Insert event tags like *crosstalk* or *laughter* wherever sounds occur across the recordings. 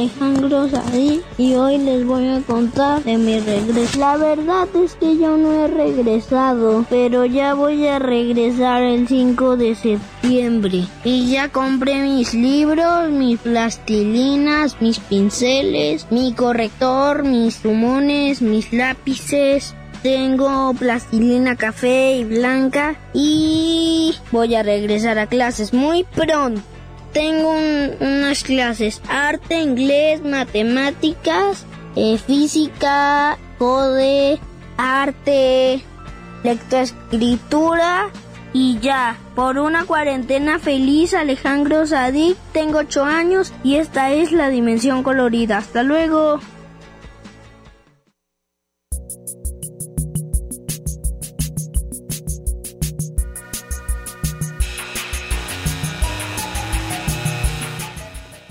Alejandro Sadí y hoy les voy a contar de mi regreso. La verdad es que yo no he regresado, pero ya voy a regresar el 5 de septiembre. Y ya compré mis libros, mis plastilinas, mis pinceles, mi corrector, mis plumones, mis lápices. Tengo plastilina café y blanca y voy a regresar a clases muy pronto. Tengo unas clases arte, inglés, matemáticas, eh, física, code, arte, lectoescritura y ya. Por una cuarentena feliz, Alejandro Sadik, tengo 8 años y esta es la dimensión colorida. Hasta luego.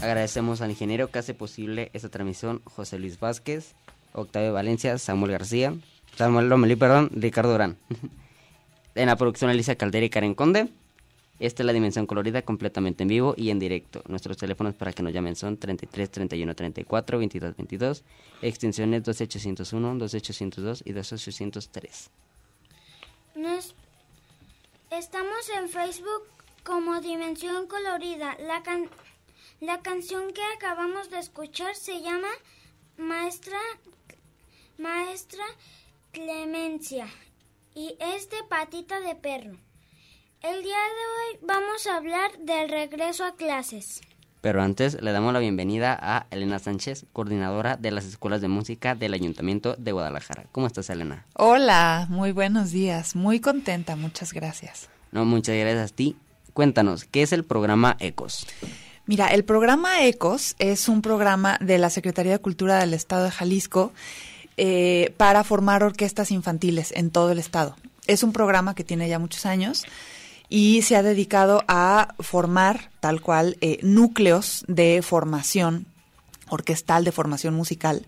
Agradecemos al ingeniero que hace posible esta transmisión, José Luis Vázquez, Octavio Valencia, Samuel García, Samuel Lomelí, perdón, Ricardo Durán. *laughs* en la producción Alicia Caldera y Karen Conde. Esta es la dimensión colorida completamente en vivo y en directo. Nuestros teléfonos para que nos llamen son 33 31 34 22 22, extensiones 12801, 12802 y 12803. Nos... Estamos en Facebook como Dimensión Colorida. La, can... La canción que acabamos de escuchar se llama Maestra, Maestra Clemencia y es de patita de perro. El día de hoy vamos a hablar del regreso a clases. Pero antes le damos la bienvenida a Elena Sánchez, coordinadora de las escuelas de música del Ayuntamiento de Guadalajara. ¿Cómo estás, Elena? Hola, muy buenos días. Muy contenta, muchas gracias. No, muchas gracias a ti. Cuéntanos, ¿qué es el programa ECOS? Mira, el programa ECOS es un programa de la Secretaría de Cultura del Estado de Jalisco eh, para formar orquestas infantiles en todo el estado. Es un programa que tiene ya muchos años y se ha dedicado a formar tal cual eh, núcleos de formación orquestal, de formación musical,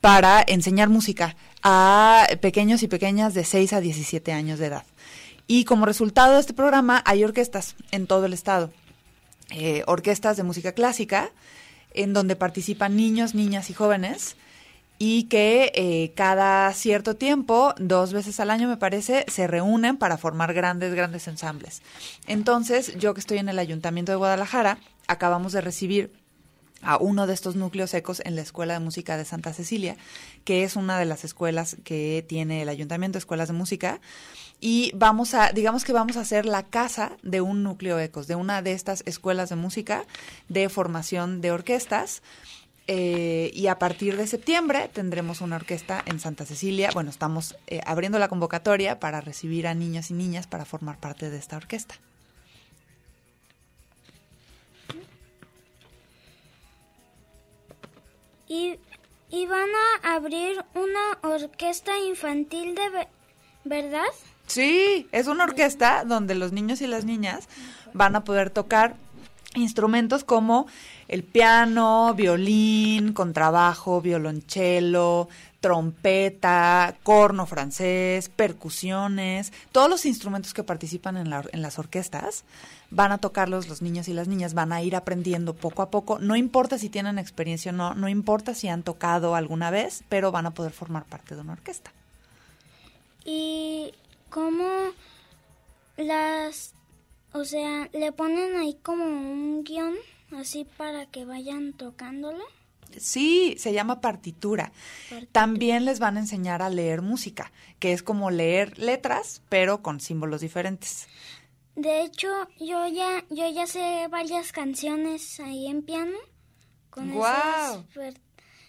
para enseñar música a pequeños y pequeñas de 6 a 17 años de edad. Y como resultado de este programa hay orquestas en todo el estado. Eh, orquestas de música clásica, en donde participan niños, niñas y jóvenes, y que eh, cada cierto tiempo, dos veces al año me parece, se reúnen para formar grandes, grandes ensambles. Entonces, yo que estoy en el Ayuntamiento de Guadalajara, acabamos de recibir a uno de estos núcleos secos en la Escuela de Música de Santa Cecilia, que es una de las escuelas que tiene el Ayuntamiento, escuelas de música, y vamos a, digamos que vamos a hacer la casa de un núcleo ecos, de una de estas escuelas de música de formación de orquestas. Eh, y a partir de septiembre tendremos una orquesta en Santa Cecilia. Bueno, estamos eh, abriendo la convocatoria para recibir a niños y niñas para formar parte de esta orquesta. Y, y van a abrir una orquesta infantil de verdad. Sí, es una orquesta donde los niños y las niñas van a poder tocar instrumentos como el piano, violín, contrabajo, violonchelo, trompeta, corno francés, percusiones, todos los instrumentos que participan en, en, las orquestas van a tocarlos los niños y las niñas, van a ir aprendiendo poco a poco, no importa si tienen experiencia o no, no importa si han tocado alguna vez, pero van a poder formar parte de una orquesta. Y cómo las, o sea, le ponen ahí como un guion así para que vayan tocándolo. Sí, se llama partitura. partitura. También les van a enseñar a leer música, que es como leer letras, pero con símbolos diferentes. De hecho, yo ya, yo ya sé varias canciones ahí en piano. Con wow.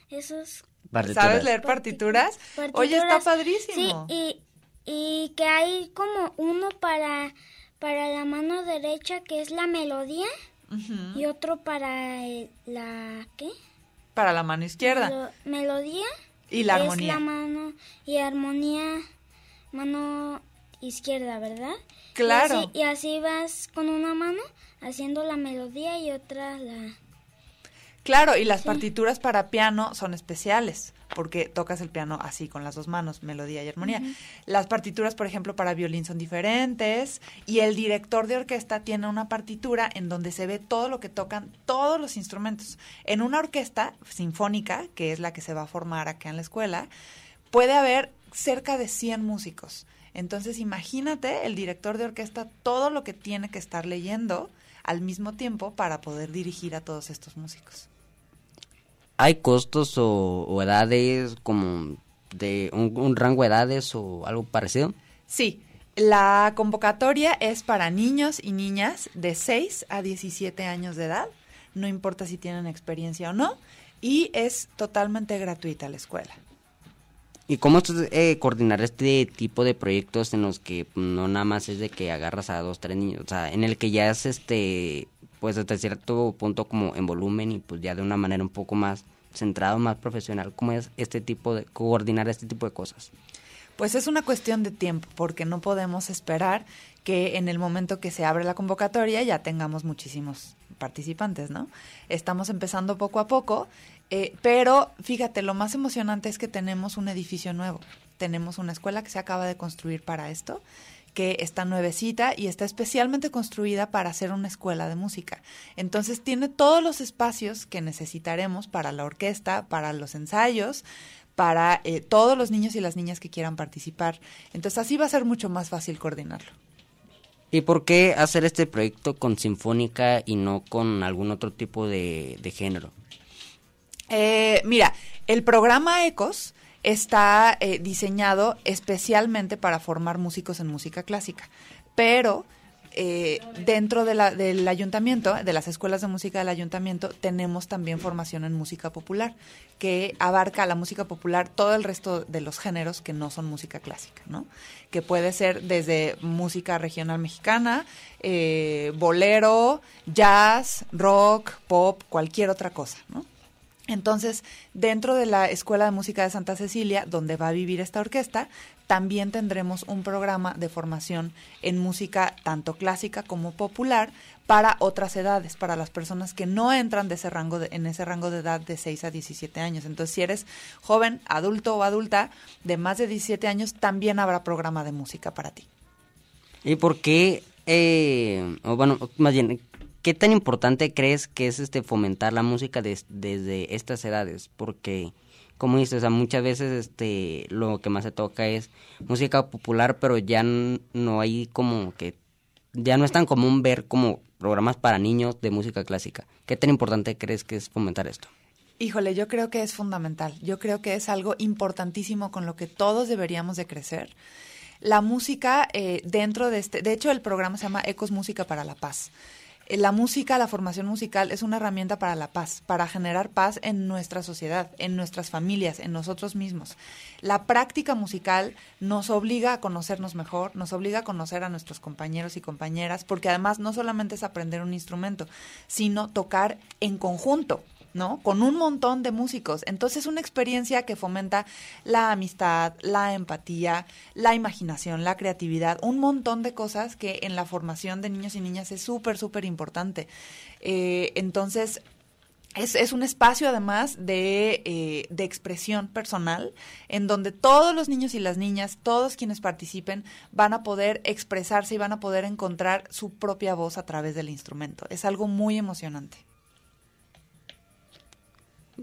esos. ¿Sabes leer partituras? partituras? Oye, está padrísimo. Sí, y, y que hay como uno para, para la mano derecha que es la melodía uh -huh. y otro para el, la ¿qué? Para la mano izquierda. Melo, melodía y la armonía. Es la mano y armonía mano izquierda, ¿verdad? Claro. Y así, y así vas con una mano haciendo la melodía y otra la Claro, y las sí. partituras para piano son especiales, porque tocas el piano así, con las dos manos, melodía y armonía. Las partituras, por ejemplo, para violín son diferentes y el director de orquesta tiene una partitura en donde se ve todo lo que tocan todos los instrumentos. En una orquesta sinfónica, que es la que se va a formar acá en la escuela, puede haber cerca de 100 músicos. Entonces, imagínate el director de orquesta todo lo que tiene que estar leyendo al mismo tiempo para poder dirigir a todos estos músicos. ¿Hay costos o, edades como de un, rango de edades o algo parecido? Sí, la convocatoria es para niños y niñas de 6 a 17 años de edad, no importa si tienen experiencia o no, y es totalmente gratuita la escuela. ¿Y cómo es eh, coordinar este tipo de proyectos en los que no nada más es de que agarras a dos, tres niños? O sea, en el que ya es este, pues hasta cierto punto como en volumen y pues ya de una manera un poco más centrado, más profesional. ¿Cómo es este tipo de, coordinar este tipo de cosas? Pues es una cuestión de tiempo, porque no podemos esperar que en el momento que se abre la convocatoria ya tengamos muchísimos participantes, ¿no? Estamos empezando poco a poco eh, pero fíjate, lo más emocionante es que tenemos un edificio nuevo. Tenemos una escuela que se acaba de construir para esto, que está nuevecita y está especialmente construida para hacer una escuela de música. Entonces tiene todos los espacios que necesitaremos para la orquesta, para los ensayos, para eh, todos los niños y las niñas que quieran participar. Entonces así va a ser mucho más fácil coordinarlo. ¿Y por qué hacer este proyecto con sinfónica y no con algún otro tipo de género? Eh, mira, el programa ECOS está eh, diseñado especialmente para formar músicos en música clásica, pero eh, dentro del ayuntamiento, de las escuelas de música del ayuntamiento, tenemos también formación en música popular, que abarca la música popular todo el resto de los géneros que no son música clásica, ¿no? Que puede ser desde música regional mexicana, bolero, jazz, rock, pop, cualquier otra cosa, ¿no? Entonces, dentro de la Escuela de Música de Santa Cecilia, donde va a vivir esta orquesta, también tendremos un programa de formación en música tanto clásica como popular para otras edades, para las personas que no entran de ese rango en ese rango de edad de 6 a 17 años. Entonces, si eres joven, adulto o adulta de más de 17 años, también habrá programa de música para ti. ¿Y por qué, eh, bueno, más bien, ¿Qué tan importante crees que es este fomentar la música desde estas edades? Porque, como dices, muchas veces este lo que más se toca es música popular, pero ya no hay como que ya no es tan común ver como programas para niños de música clásica. ¿Qué tan importante crees que es fomentar esto? Híjole, yo creo que es fundamental. Yo creo que es algo importantísimo con lo que todos deberíamos de crecer. La música eh, dentro de este, de hecho el programa se llama Ecos Música para la Paz. La música, la formación musical es una herramienta para la paz, para generar paz en nuestra sociedad, en nuestras familias, en nosotros mismos. La práctica musical nos obliga a conocernos mejor, nos obliga a conocer a nuestros compañeros y compañeras, porque además no solamente es aprender un instrumento, sino tocar en conjunto. ¿No? Con un montón de músicos. Entonces, una experiencia que fomenta la amistad, la empatía, la imaginación, la creatividad, un montón de cosas que en la formación de niños y niñas es súper, súper importante. Eh, entonces, es, un espacio además de, eh, de, expresión personal en donde todos los niños y las niñas, todos quienes participen, van a poder expresarse y van a poder encontrar su propia voz a través del instrumento. Es algo muy emocionante.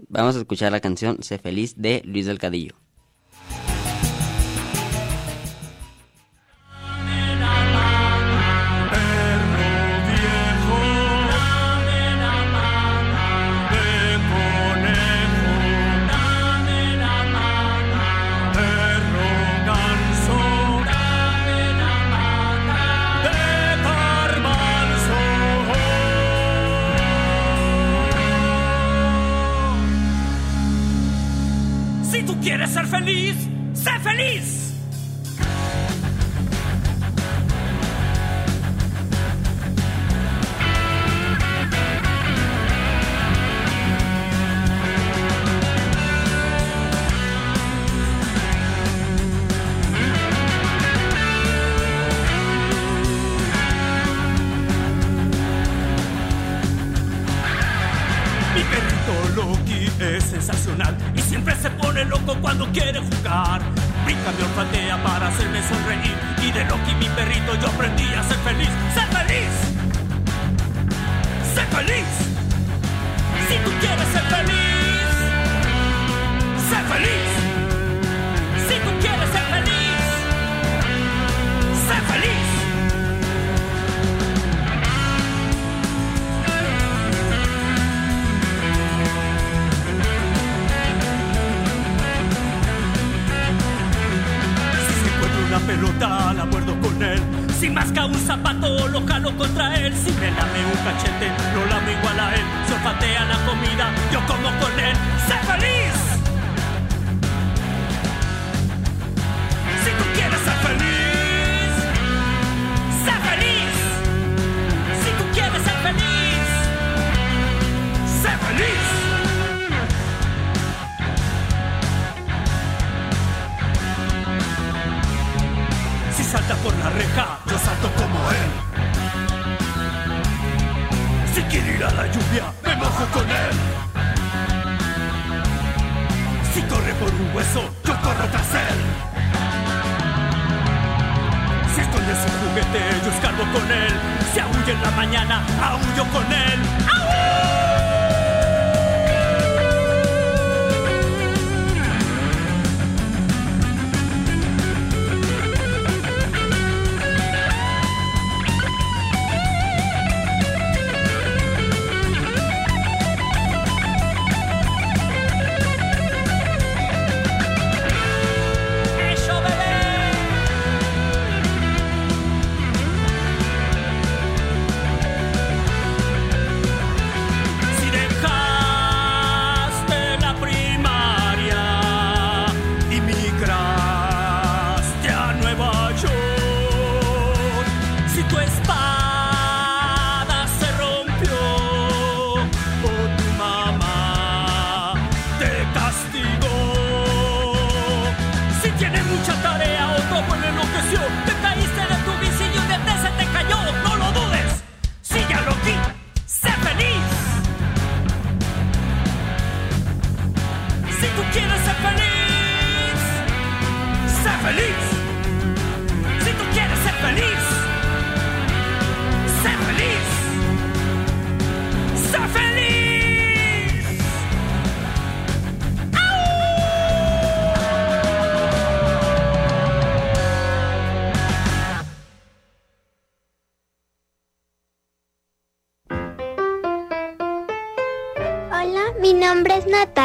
Vamos a escuchar la canción Sé feliz de Luis del Cadillo.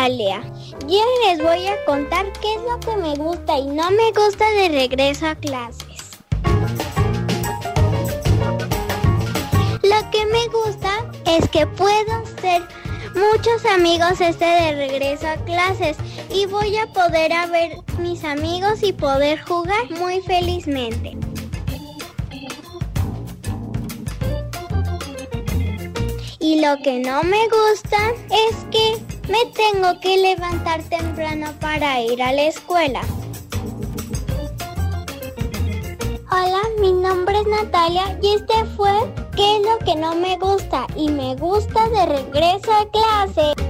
Natalia. Yo les voy a contar qué es lo que me gusta y no me gusta de regreso a clases. Lo que me gusta es que puedo ser muchos amigos este de regreso a clases y voy a poder a ver mis amigos y poder jugar muy felizmente. Y lo que no me gusta es que me tengo que levantar temprano para ir a la escuela. Hola, mi nombre es Natalia y este fue ¿Qué es lo que no me gusta? Y me gusta de regreso a clase.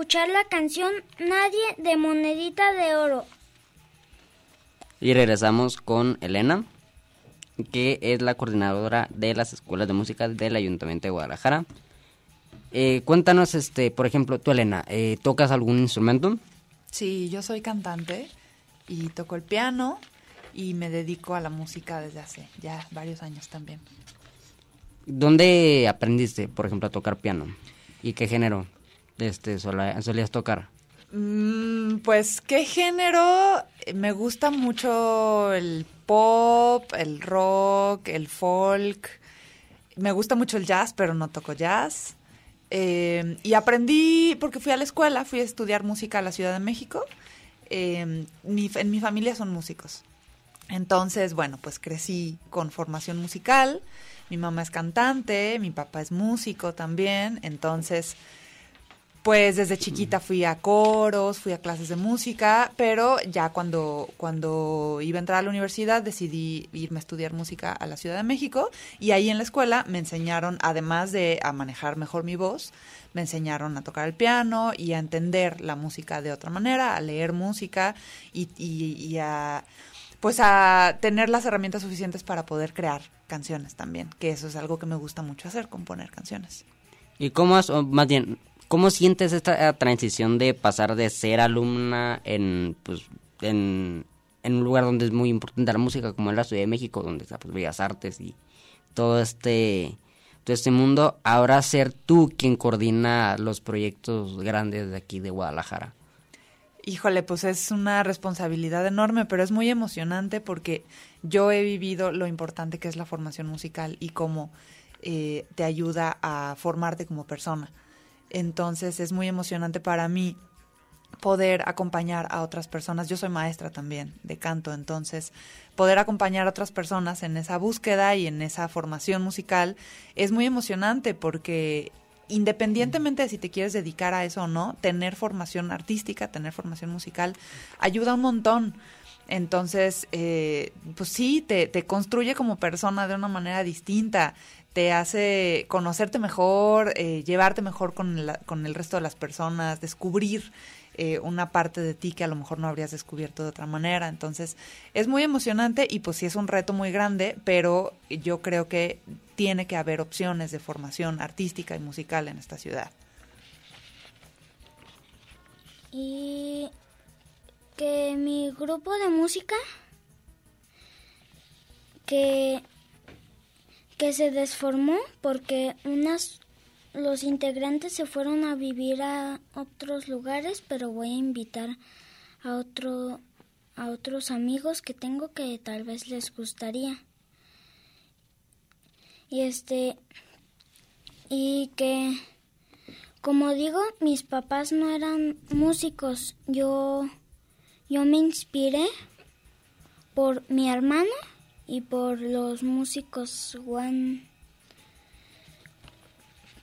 Escuchar la canción Nadie de Monedita de Oro. Y regresamos con Elena, que es la coordinadora de las escuelas de música del Ayuntamiento de Guadalajara. Eh, cuéntanos, este, por ejemplo, tú Elena, eh, ¿tocas algún instrumento? Sí, yo soy cantante y toco el piano y me dedico a la música desde hace ya varios años también. ¿Dónde aprendiste, por ejemplo, a tocar piano? ¿Y qué género este, solías tocar? Mm, pues, ¿qué género? Me gusta mucho el pop, el rock, el folk. Me gusta mucho el jazz, pero no toco jazz. Eh, y aprendí, porque fui a la escuela, fui a estudiar música a la Ciudad de México. Eh, mi- en mi familia son músicos. Entonces, bueno, pues crecí con formación musical. Mi mamá es cantante, mi papá es músico también. Entonces, pues desde chiquita fui a coros, fui a clases de música, pero ya cuando, cuando iba a entrar a la universidad decidí irme a estudiar música a la Ciudad de México y ahí en la escuela me enseñaron, además de a manejar mejor mi voz, me enseñaron a tocar el piano y a entender la música de otra manera, a leer música y, y, a pues a tener las herramientas suficientes para poder crear canciones también, que eso es algo que me gusta mucho hacer, componer canciones. ¿Y cómo has, o más bien, cómo sientes esta transición de pasar de ser alumna en, pues, en, en un lugar donde es muy importante la música, como en la Ciudad de México, donde está pues, Bellas Artes y todo este, todo este mundo, ahora ser tú quien coordina los proyectos grandes de aquí de Guadalajara? Híjole, pues es una responsabilidad enorme, pero es muy emocionante porque yo he vivido lo importante que es la formación musical y cómo eh, te ayuda a formarte como persona. Entonces es muy emocionante para mí poder acompañar a otras personas. Yo soy maestra también de canto, entonces poder acompañar a otras personas en esa búsqueda y en esa formación musical es muy emocionante porque independientemente de si te quieres dedicar a eso o no, tener formación artística, tener formación musical, ayuda un montón. Entonces, eh, pues sí, te, te construye como persona de una manera distinta, te hace conocerte mejor, eh, llevarte mejor con, la- con el resto de las personas, descubrir eh, una parte de ti que a lo mejor no habrías descubierto de otra manera. Entonces, es muy emocionante y pues sí es un reto muy grande, pero yo creo que tiene que haber opciones de formación artística y musical en esta ciudad. Y que mi grupo de música que que se desformó porque unas los integrantes se fueron a vivir a otros lugares, pero voy a invitar a otro a otros amigos que tengo que tal vez les gustaría. Y este y que como digo, mis papás no eran músicos. Yo yo me inspiré por mi hermano y por los músicos One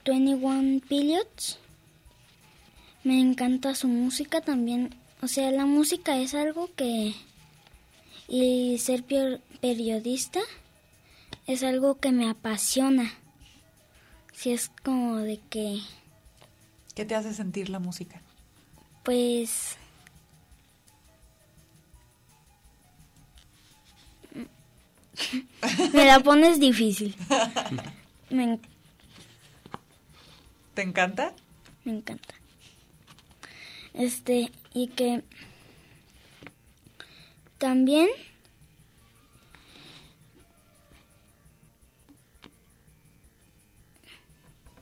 21 Pilots. Me encanta su música también. O sea, la música es algo que... Y ser periodista es algo que me apasiona. Si es como de que, ¿Qué te hace sentir la música? pues... Me la pones difícil. Me, en- ¿Te encanta? me encanta. Este, y que también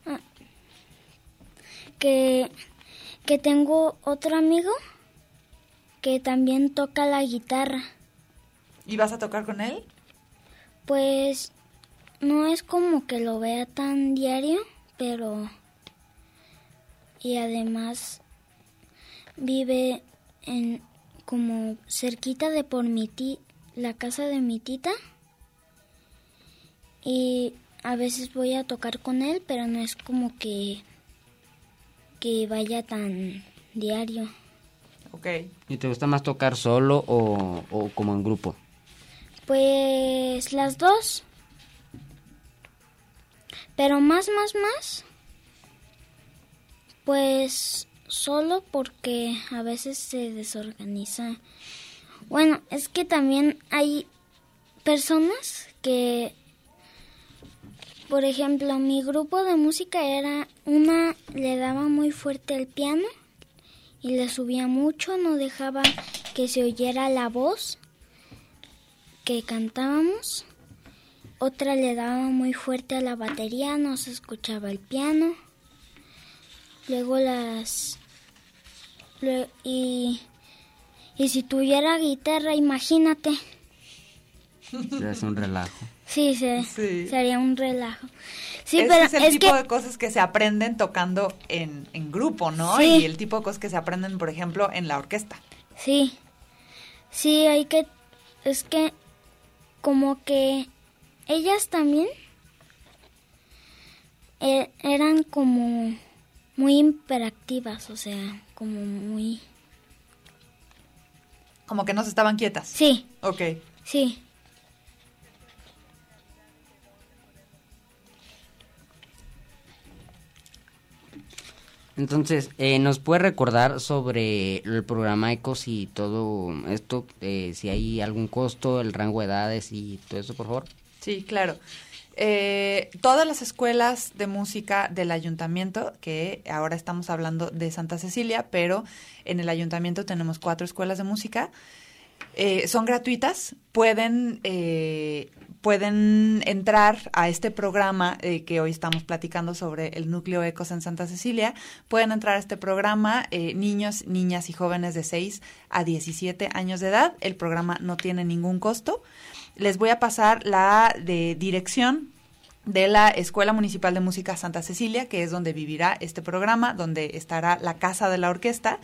Ah, que que tengo otro amigo que también toca la guitarra. ¿Y vas a tocar con él? Pues no es como que lo vea tan diario, pero y además vive en como cerquita de por mi ti, la casa de mi tita y a veces voy a tocar con él, pero no es como que que vaya tan diario. Ok. ¿Y te gusta más tocar solo o, o como en grupo? Pues las dos. Pero más, más, más. Pues solo porque a veces se desorganiza. Bueno, es que también hay personas que, por ejemplo, mi grupo de música era una le daba muy fuerte el piano y le subía mucho, no dejaba que se oyera la voz que cantábamos. Otra le daba muy fuerte a la batería, no se escuchaba el piano. Luego las... y, y si tuviera guitarra, imagínate. Es un relajo. Sí, se, Sí. sería un relajo. Sí, Ese pero es el es tipo que... de cosas que se aprenden tocando en, en grupo, ¿no? Sí. Y el tipo de cosas que se aprenden, por ejemplo, en la orquesta. Sí, sí, hay que... Es que como que ellas también e- eran como muy hiperactivas, o sea, como muy... Como que no se estaban quietas. Sí, Ok. sí. Entonces, eh, ¿nos puede recordar sobre el programa ECOS y todo esto? Eh, si hay algún costo, el rango de edades y todo eso, por favor. Sí, claro. Eh, todas las escuelas de música del ayuntamiento, que ahora estamos hablando de Santa Cecilia, pero en el ayuntamiento tenemos cuatro escuelas de música, eh, son gratuitas, pueden, eh, pueden entrar a este programa eh, que hoy estamos platicando sobre el núcleo ECOS en Santa Cecilia, pueden entrar a este programa eh, niños, niñas y jóvenes de 6 a 17 años de edad, el programa no tiene ningún costo. Les voy a pasar la de dirección de la Escuela Municipal de Música Santa Cecilia, que es donde vivirá este programa, donde estará la Casa de la Orquesta.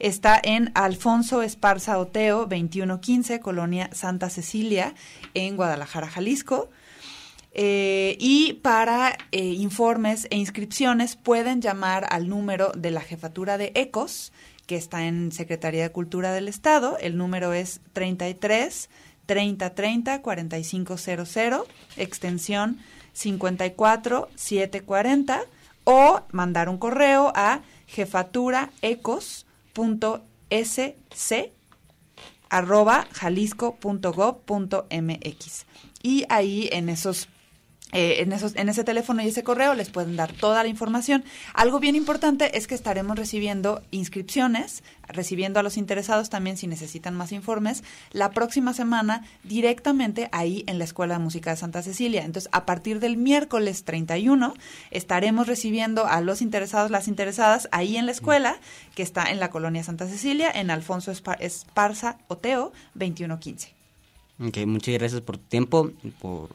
Está en Alfonso Esparza Oteo, 2115, Colonia Santa Cecilia, en Guadalajara, Jalisco. Eh, y para eh, informes e inscripciones pueden llamar al número de la jefatura de ECOS, que está en Secretaría de Cultura del Estado. El número es 33 3030 4500, extensión 54 740 o mandar un correo a jefaturaecos.sc arroba jalisco.gov.mx. Y ahí en esos eh, en, esos, en ese teléfono y ese correo les pueden dar toda la información. Algo bien importante es que estaremos recibiendo inscripciones, recibiendo a los interesados también si necesitan más informes, la próxima semana directamente ahí en la Escuela de Música de Santa Cecilia. Entonces, a partir del miércoles 31 estaremos recibiendo a los interesados, las interesadas ahí en la escuela que está en la colonia Santa Cecilia, en Alfonso Esparza Oteo 2115. Ok, muchas gracias por tu tiempo y por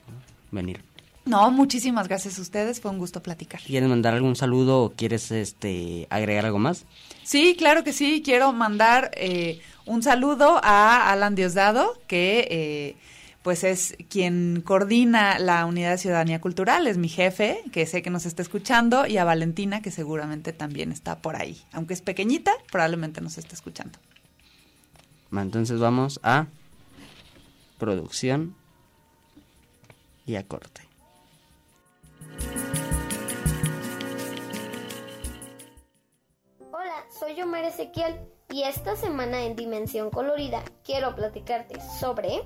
venir. No, muchísimas gracias a ustedes, fue un gusto platicar. ¿Quieres mandar algún saludo o quieres este agregar algo más? Sí, claro que sí, quiero mandar eh, un saludo a Alan Diosdado, que eh, pues es quien coordina la Unidad de Ciudadanía Cultural, es mi jefe, que sé que nos está escuchando, y a Valentina, que seguramente también está por ahí. Aunque es pequeñita, probablemente nos está escuchando. Entonces vamos a producción y a corte. Hola, soy Omar Ezequiel y esta semana en Dimensión Colorida quiero platicarte sobre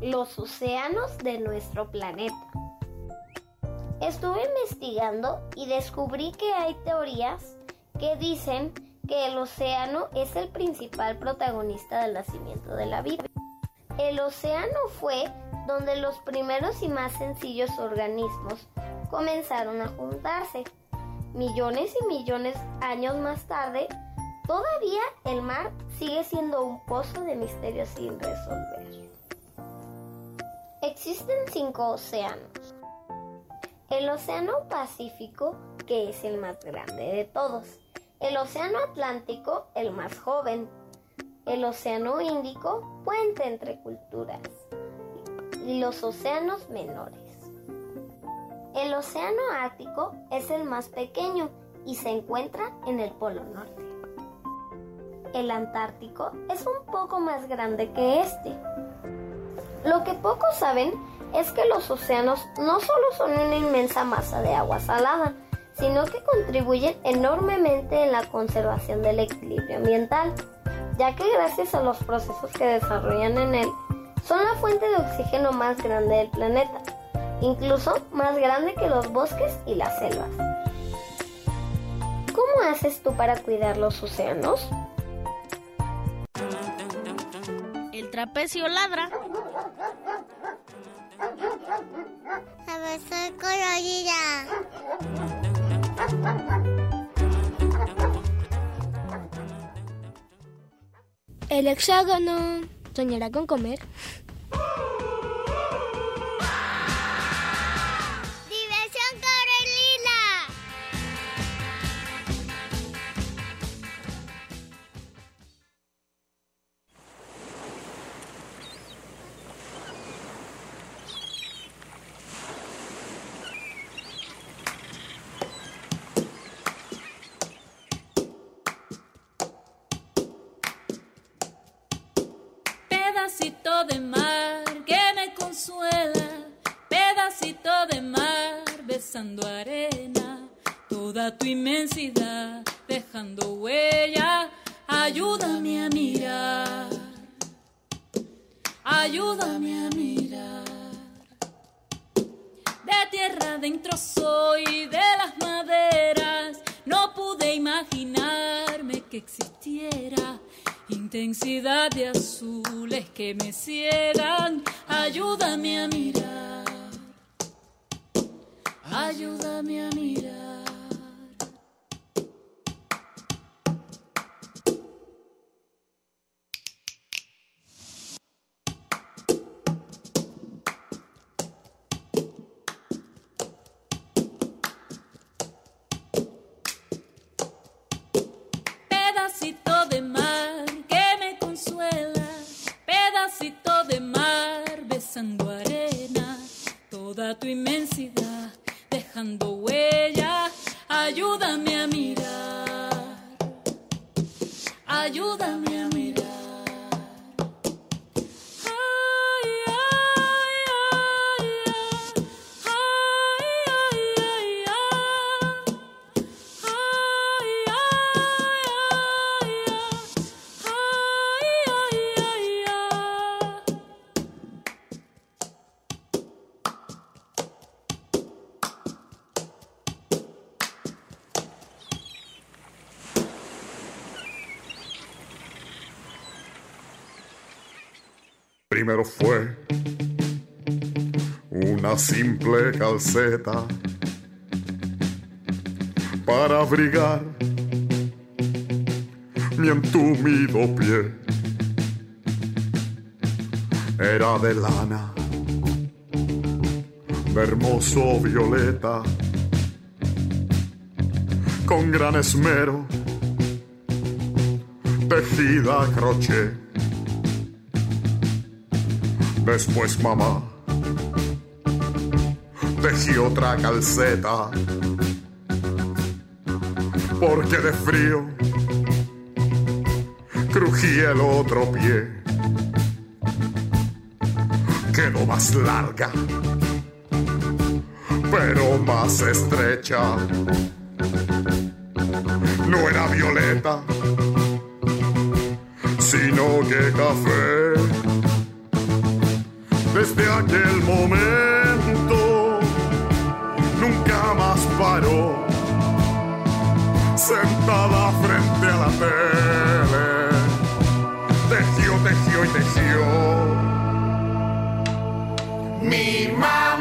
los océanos de nuestro planeta. Estuve investigando y descubrí que hay teorías que dicen que el océano es el principal protagonista del nacimiento de la vida. El océano fue donde los primeros y más sencillos organismos comenzaron a juntarse. Millones y millones años más tarde, todavía el mar sigue siendo un pozo de misterios sin resolver. Existen cinco océanos. El Océano Pacífico, que es el más grande de todos. El Océano Atlántico, el más joven. El Océano Índico, puente entre culturas y los océanos menores. El océano Ártico es el más pequeño y se encuentra en el Polo Norte. El Antártico es un poco más grande que este. Lo que pocos saben es que los océanos no solo son una inmensa masa de agua salada, sino que contribuyen enormemente en la conservación del equilibrio ambiental, ya que gracias a los procesos que desarrollan en él, son la fuente de oxígeno más grande del planeta, incluso más grande que los bosques y las selvas. ¿Cómo haces tú para cuidar los océanos? El trapecio ladra. A ver, soy colorida. El hexágono soñará con comer. Pedacito de mar que me consuela, pedacito de mar besando arena, toda tu inmensidad dejando huella, ayúdame a mirar, ayúdame a mirar. De tierra adentro soy, de las maderas, no pude imaginarme que existiera intensidad de azules que me ciegan. Ayúdame a mirar, ayúdame a mirar. Primero fue una simple calceta para abrigar mi entumido pie. Era de lana, hermoso violeta, con gran esmero, tejida crochet. Después mamá tejí otra calceta, porque de frío crujía el otro pie. Quedó más larga, pero más estrecha. No era violeta, sino que café. Desde aquel momento nunca más paró, sentada frente a la tele tejió, tejió y tejió. Mi mamá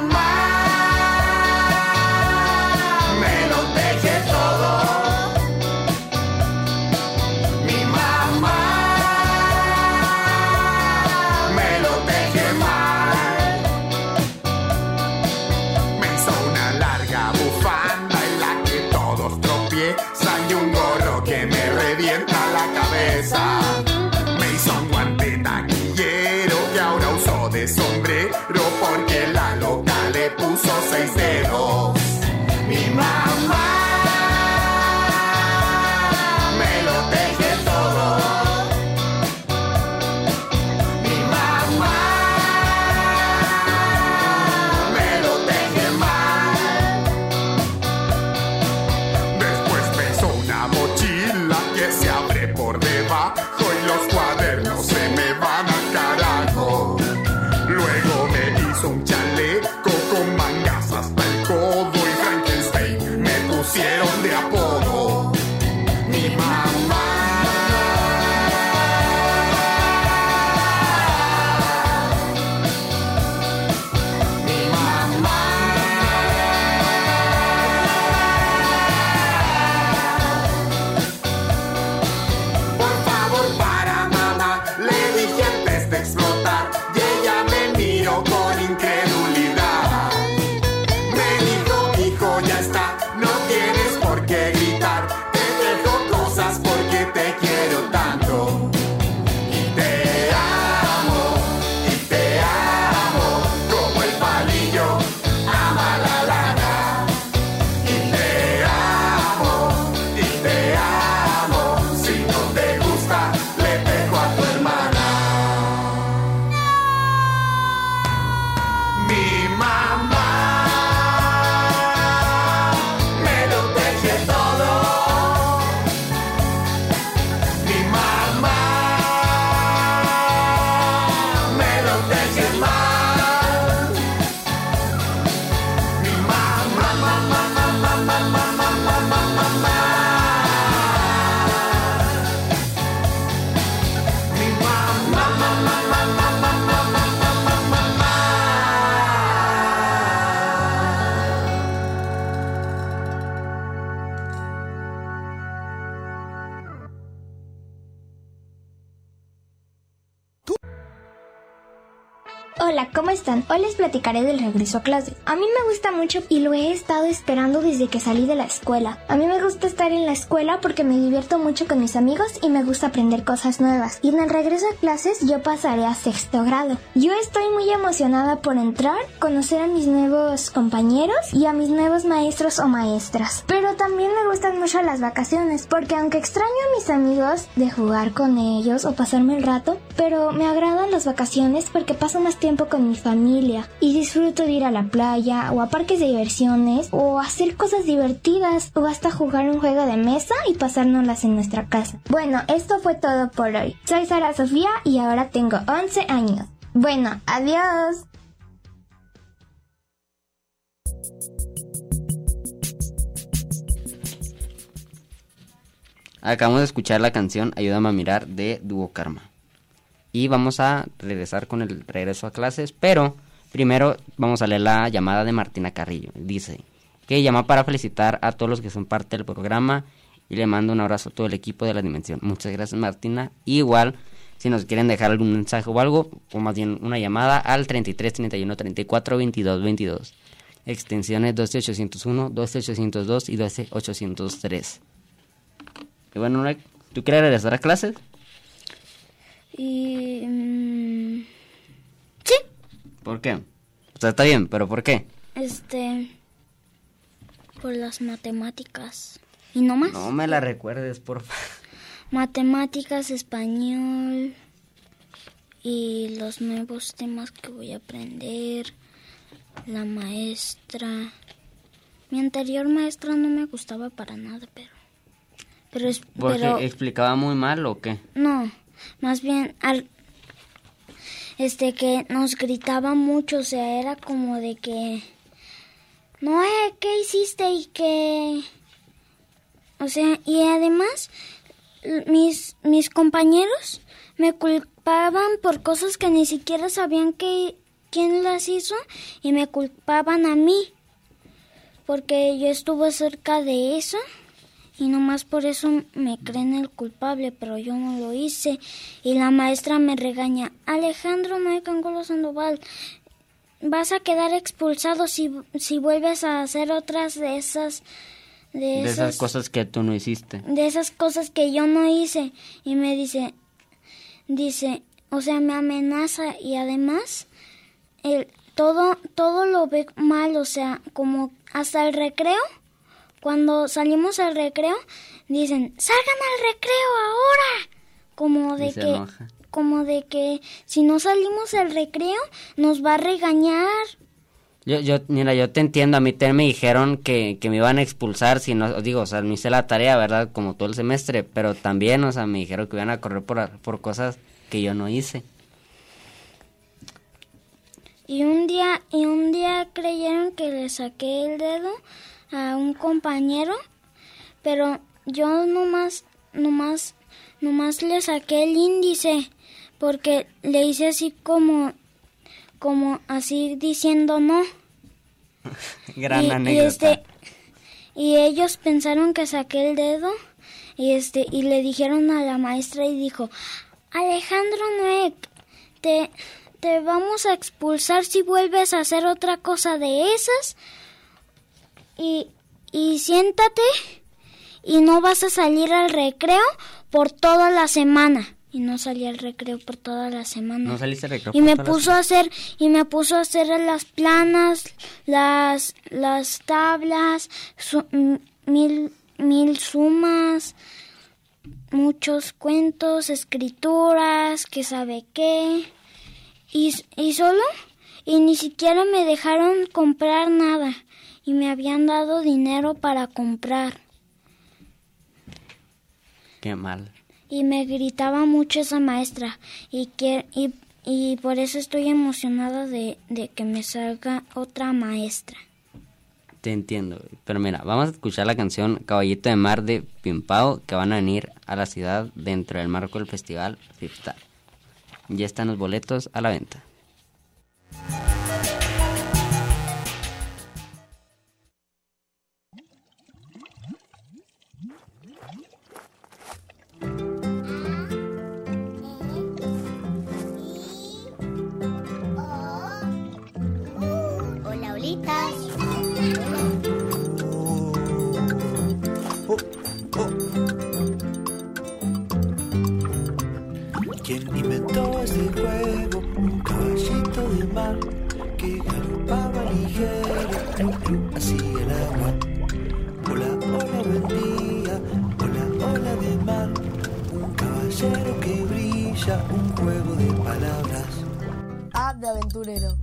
platicaré del regreso a clase. A mí me gusta mucho y lo he estado esperando desde que salí de la escuela. A mí me gusta estar en la escuela porque me divierto mucho con mis amigos y me gusta aprender cosas nuevas. Y en el regreso a clases yo pasaré a sexto grado. Yo estoy muy emocionada por entrar, conocer a mis nuevos compañeros y a mis nuevos maestros o maestras. Pero también me gustan mucho las vacaciones porque aunque extraño a mis amigos de jugar con ellos o pasarme el rato, pero me agradan las vacaciones porque paso más tiempo con mi familia y disfruto de ir a la playa o a parques de diversiones o hacer cosas divertidas o hasta jugar un juego de mesa y pasárnoslas en nuestra casa. Bueno, esto fue todo por hoy. Soy Sara Sofía y ahora tengo 11 años. Bueno, adiós. Acabamos de escuchar la canción Ayúdame a mirar de Dúo Karma. y vamos a regresar con el regreso a clases, pero primero vamos a leer la llamada de Martina Carrillo. Dice que llama para felicitar a todos los que son parte del programa y le mando un abrazo a todo el equipo de la Dimensión. Muchas gracias Martina. Igual, si nos quieren dejar algún mensaje o algo, o más bien una llamada al 33 31 34 22 22. Extensiones 12801, 12802 y 12803. Y bueno, ¿tú quieres regresar a clases? Y... mm, ¿Por qué? O sea, está bien, pero ¿por qué? este... Por las matemáticas. ¿Y no más? No me la recuerdes, por favor. *laughs* Matemáticas, español y los nuevos temas que voy a aprender. La maestra. Mi anterior maestra no me gustaba para nada, pero... Pero, ¿Porque pero explicaba muy mal o qué? no, más bien al este que nos gritaba mucho, o sea, era como de que no, eh, ¿qué hiciste y que o sea, y además mis mis compañeros me culpaban por cosas que ni siquiera sabían que quién las hizo y me culpaban a mí porque yo estuve cerca de eso y nomás por eso me creen el culpable, pero yo no lo hice. Y la maestra me regaña, Alejandro Noé Angulo Sandoval, vas a quedar expulsado si, si vuelves a hacer otras de esas... De, De esas esas cosas que tú no hiciste. de esas cosas que yo no hice y me dice dice o sea me amenaza y además el todo todo lo ve mal o sea como hasta el recreo cuando salimos al recreo dicen salgan al recreo ahora como de Y se que enoja. como de que si no salimos al recreo nos va a regañar Yo, yo, mira, yo te entiendo, a mí también me dijeron que, que me iban a expulsar si no, digo, o sea, hice la tarea, ¿verdad? Como todo el semestre, pero también, o sea, me dijeron que iban a correr por, por cosas que yo no hice. Y un día, y un día creyeron que le saqué el dedo a un compañero, pero yo nomás, nomás, nomás le saqué el índice, porque le hice así como, como así diciendo no. *laughs* Gran y, y anécdota. este, y ellos pensaron que saqué el dedo, y este, y le dijeron a la maestra y dijo, Alejandro Noé, te, te vamos a expulsar si vuelves a hacer otra cosa de esas. Y, y siéntate y no vas a salir al recreo por toda la semana. Y no salí al recreo por toda la semana. No saliste al recreo Y por me toda la puso a hacer y me puso a hacer las planas, las las tablas, su- mil mil sumas, muchos cuentos, escrituras, que sabe qué. Y, y solo, y ni siquiera me dejaron comprar nada. Y me habían dado dinero para comprar. Qué mal. Y me gritaba mucho esa maestra. Y, que, y, y por eso estoy emocionada de, de que me salga otra maestra. Te entiendo. Pero mira, vamos a escuchar la canción Caballito de Mar de Pimpao que van a venir a la ciudad dentro del marco del festival Fiptar. Ya están los boletos a la venta. Mar que galopaba ligero así el agua. Hola, hola, buen día. Hola, hola de mar. Un caballero que brilla, un juego de palabras. A de aventurero.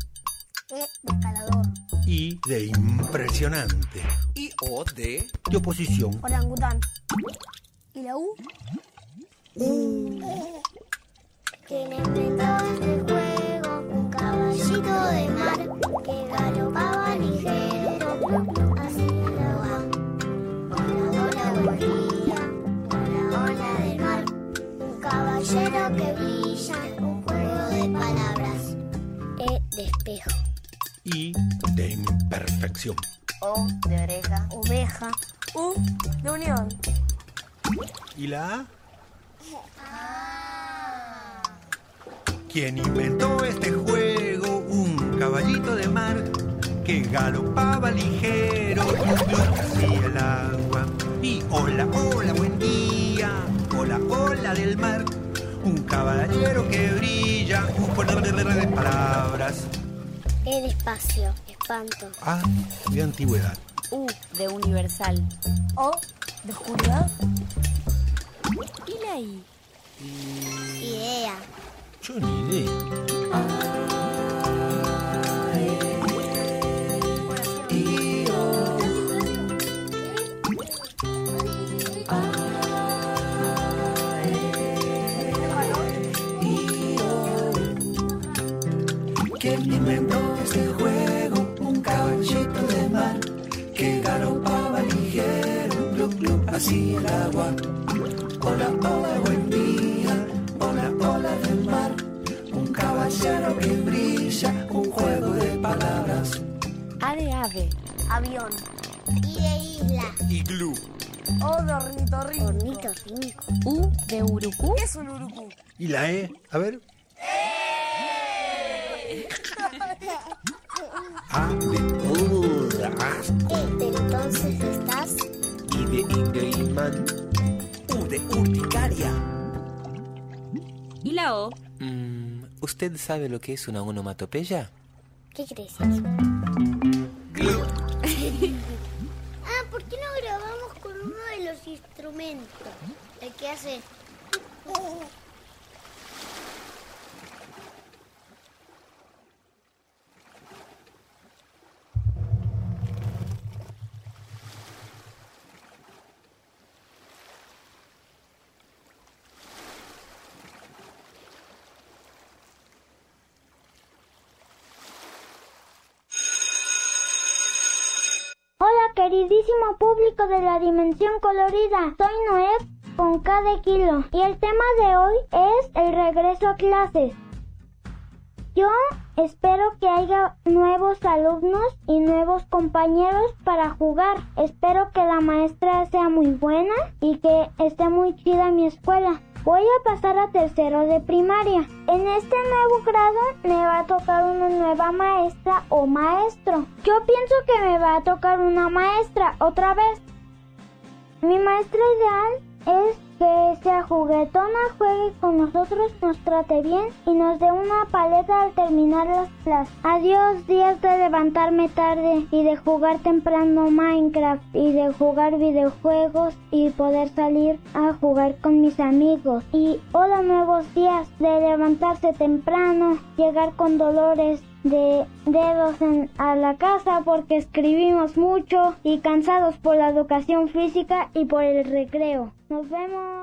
E de escalador. I de impresionante. Y O de, de oposición. Orangután. ¿Y la U? ¿Quién inventó este juego? Hola del mar. Un caballero que brilla, un espejo. I de imperfección. O de oreja. Oveja. U de unión. ¿Y la A? ¿Quién inventó este juego? Un caballito de mar que galopaba ligero, glu, hacia el agua. Y hola, hola, buen día, hola, hola del mar. Un caballero que brilla, un juego de palabras. El espacio. Espanto. A de antigüedad. U de universal. O de oscuridad. ¿Y la I? Idea. Yo ni idea. ¿Quién inventó este juego? Un caballito de mar que galopaba ligero, glu glu, así el agua. Hola, hola, buen día, hola, hola del mar. Un caballero que brilla, un juego de palabras. A de ave. Avión. Y de isla. Iglú. O de ornitorrinco. Ornitorrinco. U de urucú. ¿Qué es un urucú? ¿Y la E? A ver. A de uh, asco. Este entonces estás. I de Ingelman. U de urticaria. ¿Y la O? Mm, ¿Usted sabe lo que es una onomatopeya? ¿Qué crees? *laughs* Ah, ¿por qué no grabamos con uno de los instrumentos? El que hace. Hola queridísimo público de la dimensión colorida, soy Noé con cada kilo y el tema de hoy es el regreso a clases. Yo espero que haya nuevos alumnos y nuevos compañeros para jugar. Espero que la maestra sea muy buena y que esté muy chida mi escuela. Voy a pasar a tercero de primaria. En este nuevo grado me va a tocar una nueva maestra o maestro. Yo pienso que me va a tocar una maestra otra vez. Mi maestra ideal es que sea juguetona, juegue con nosotros, nos trate bien y nos dé una paleta al terminar las clases. Adiós días de levantarme tarde y de jugar temprano Minecraft y de jugar videojuegos y poder salir a jugar con mis amigos. Y hola nuevos días de levantarse temprano, llegar con dolores de dedos en- a la casa porque escribimos mucho y cansados por la educación física y por el recreo. Nos vemos.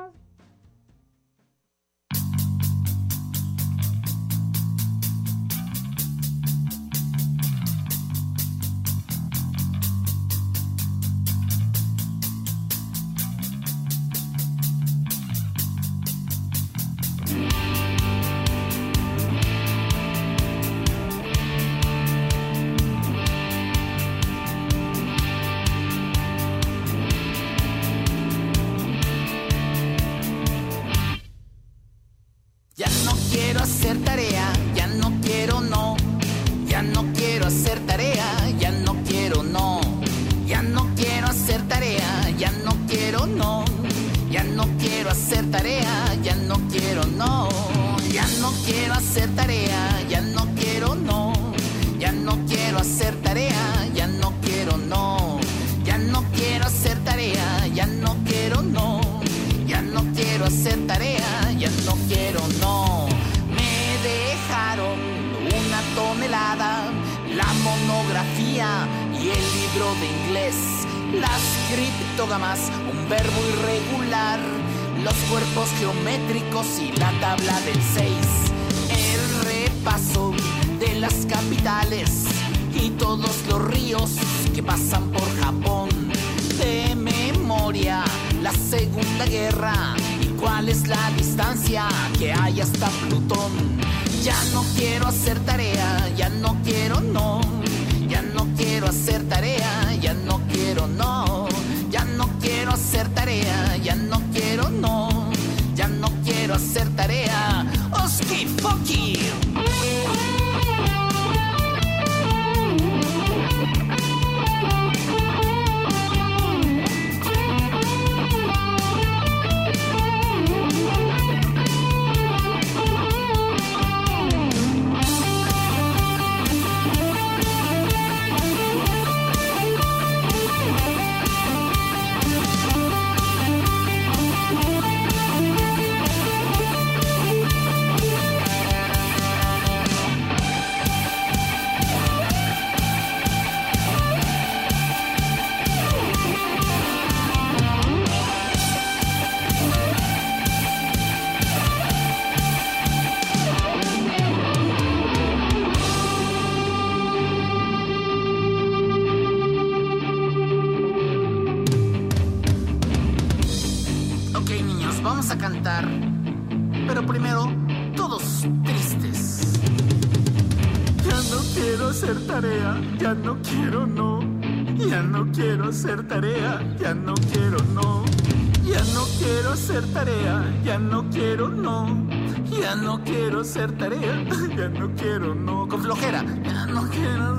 Quiero hacer tarea, *laughs* ya no quiero no. Con flojera. Ya no quiero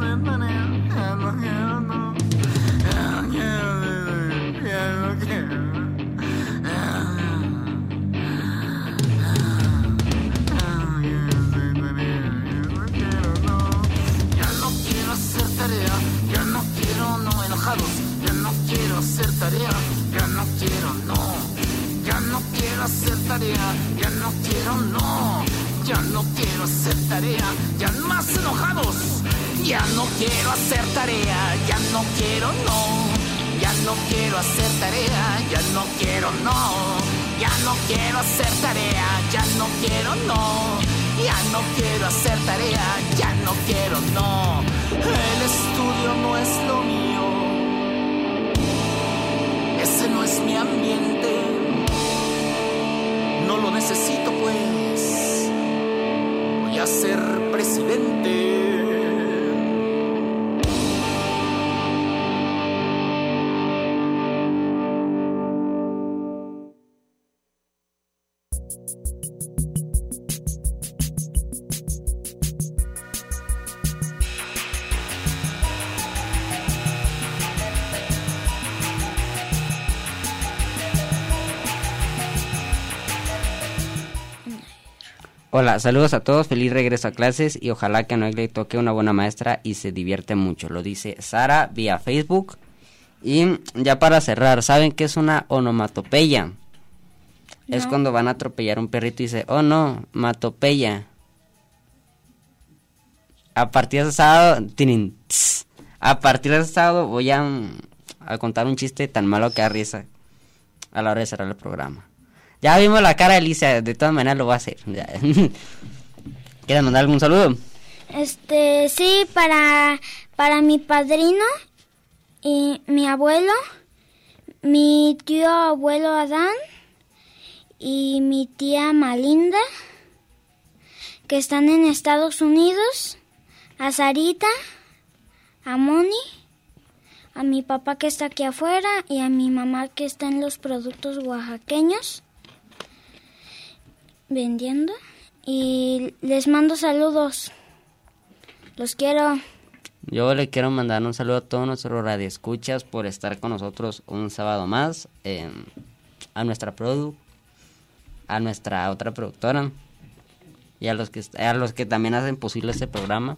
tarea, ya no quiero, no. El estudio no es lo mío. Ese no es mi ambiente. No lo necesito, pues. Voy a ser presidente. Hola, saludos a todos, feliz regreso a clases y ojalá que a Noel le toque una buena maestra y se divierte mucho. Lo dice Sara vía Facebook. Y ya para cerrar, ¿saben qué es una onomatopeya? Es cuando van a atropellar un perrito y dice, oh no, matopeya. A partir de sábado, tirin, tss. a partir de sábado voy a, mm, a contar un chiste tan malo que da risa a la hora de cerrar el programa. Ya vimos la cara de Alicia, de todas maneras lo voy a hacer. *laughs* ¿Quieres mandar algún saludo? Este, sí, para, para mi padrino y mi abuelo, mi tío abuelo Adán y mi tía Malinda, que están en Estados Unidos, a Sarita, a Moni, a mi papá que está aquí afuera y a mi mamá que está en los productos oaxaqueños vendiendo. Y les mando saludos. Los quiero. Yo le quiero mandar un saludo a todos nuestros radioescuchas por estar con nosotros un sábado más. eh, a nuestra produ, a nuestra otra productora y a los que a los que también hacen posible este programa.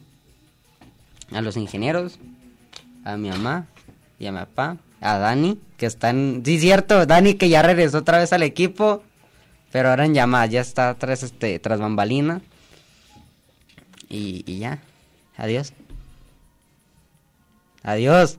A los ingenieros, a mi mamá y a mi papá, a Dani, que están, sí cierto, Dani que ya regresó otra vez al equipo, pero ahora en llamada, ya está tras este tras bambalina. Y, y ya. Adiós. Adiós.